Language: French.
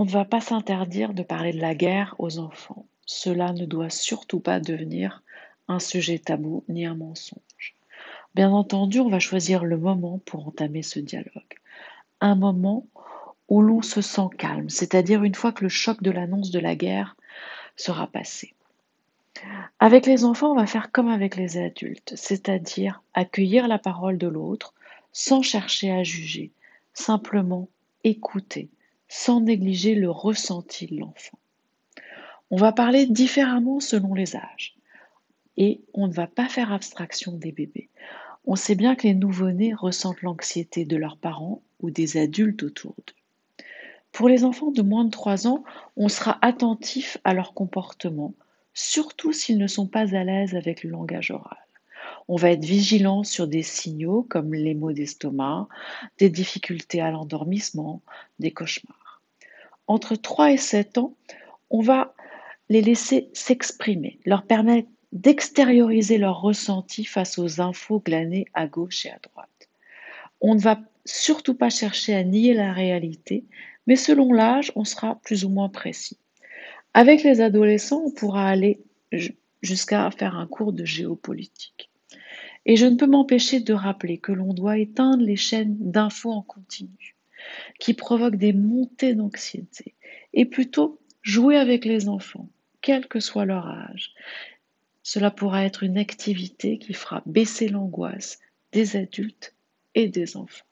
On ne va pas s'interdire de parler de la guerre aux enfants. Cela ne doit surtout pas devenir un sujet tabou ni un mensonge. Bien entendu, on va choisir le moment pour entamer ce dialogue. Un moment où l'on se sent calme, c'est-à-dire une fois que le choc de l'annonce de la guerre sera passé. Avec les enfants, on va faire comme avec les adultes, c'est-à-dire accueillir la parole de l'autre sans chercher à juger, simplement écouter, sans négliger le ressenti de l'enfant. On va parler différemment selon les âges et on ne va pas faire abstraction des bébés. On sait bien que les nouveau-nés ressentent l'anxiété de leurs parents ou des adultes autour d'eux. Pour les enfants de moins de 3 ans, on sera attentif à leur comportement, surtout s'ils ne sont pas à l'aise avec le langage oral. On va être vigilant sur des signaux comme les maux d'estomac, des difficultés à l'endormissement, des cauchemars. Entre 3 et 7 ans, on va les laisser s'exprimer, leur permettre d'extérioriser leurs ressentis face aux infos glanées à gauche et à droite. On ne va surtout pas chercher à nier la réalité, mais selon l'âge, on sera plus ou moins précis. Avec les adolescents, on pourra aller jusqu'à faire un cours de géopolitique. Et je ne peux m'empêcher de rappeler que l'on doit éteindre les chaînes d'infos en continu, qui provoquent des montées d'anxiété, et plutôt jouer avec les enfants, quel que soit leur âge, cela pourra être une activité qui fera baisser l'angoisse des adultes et des enfants.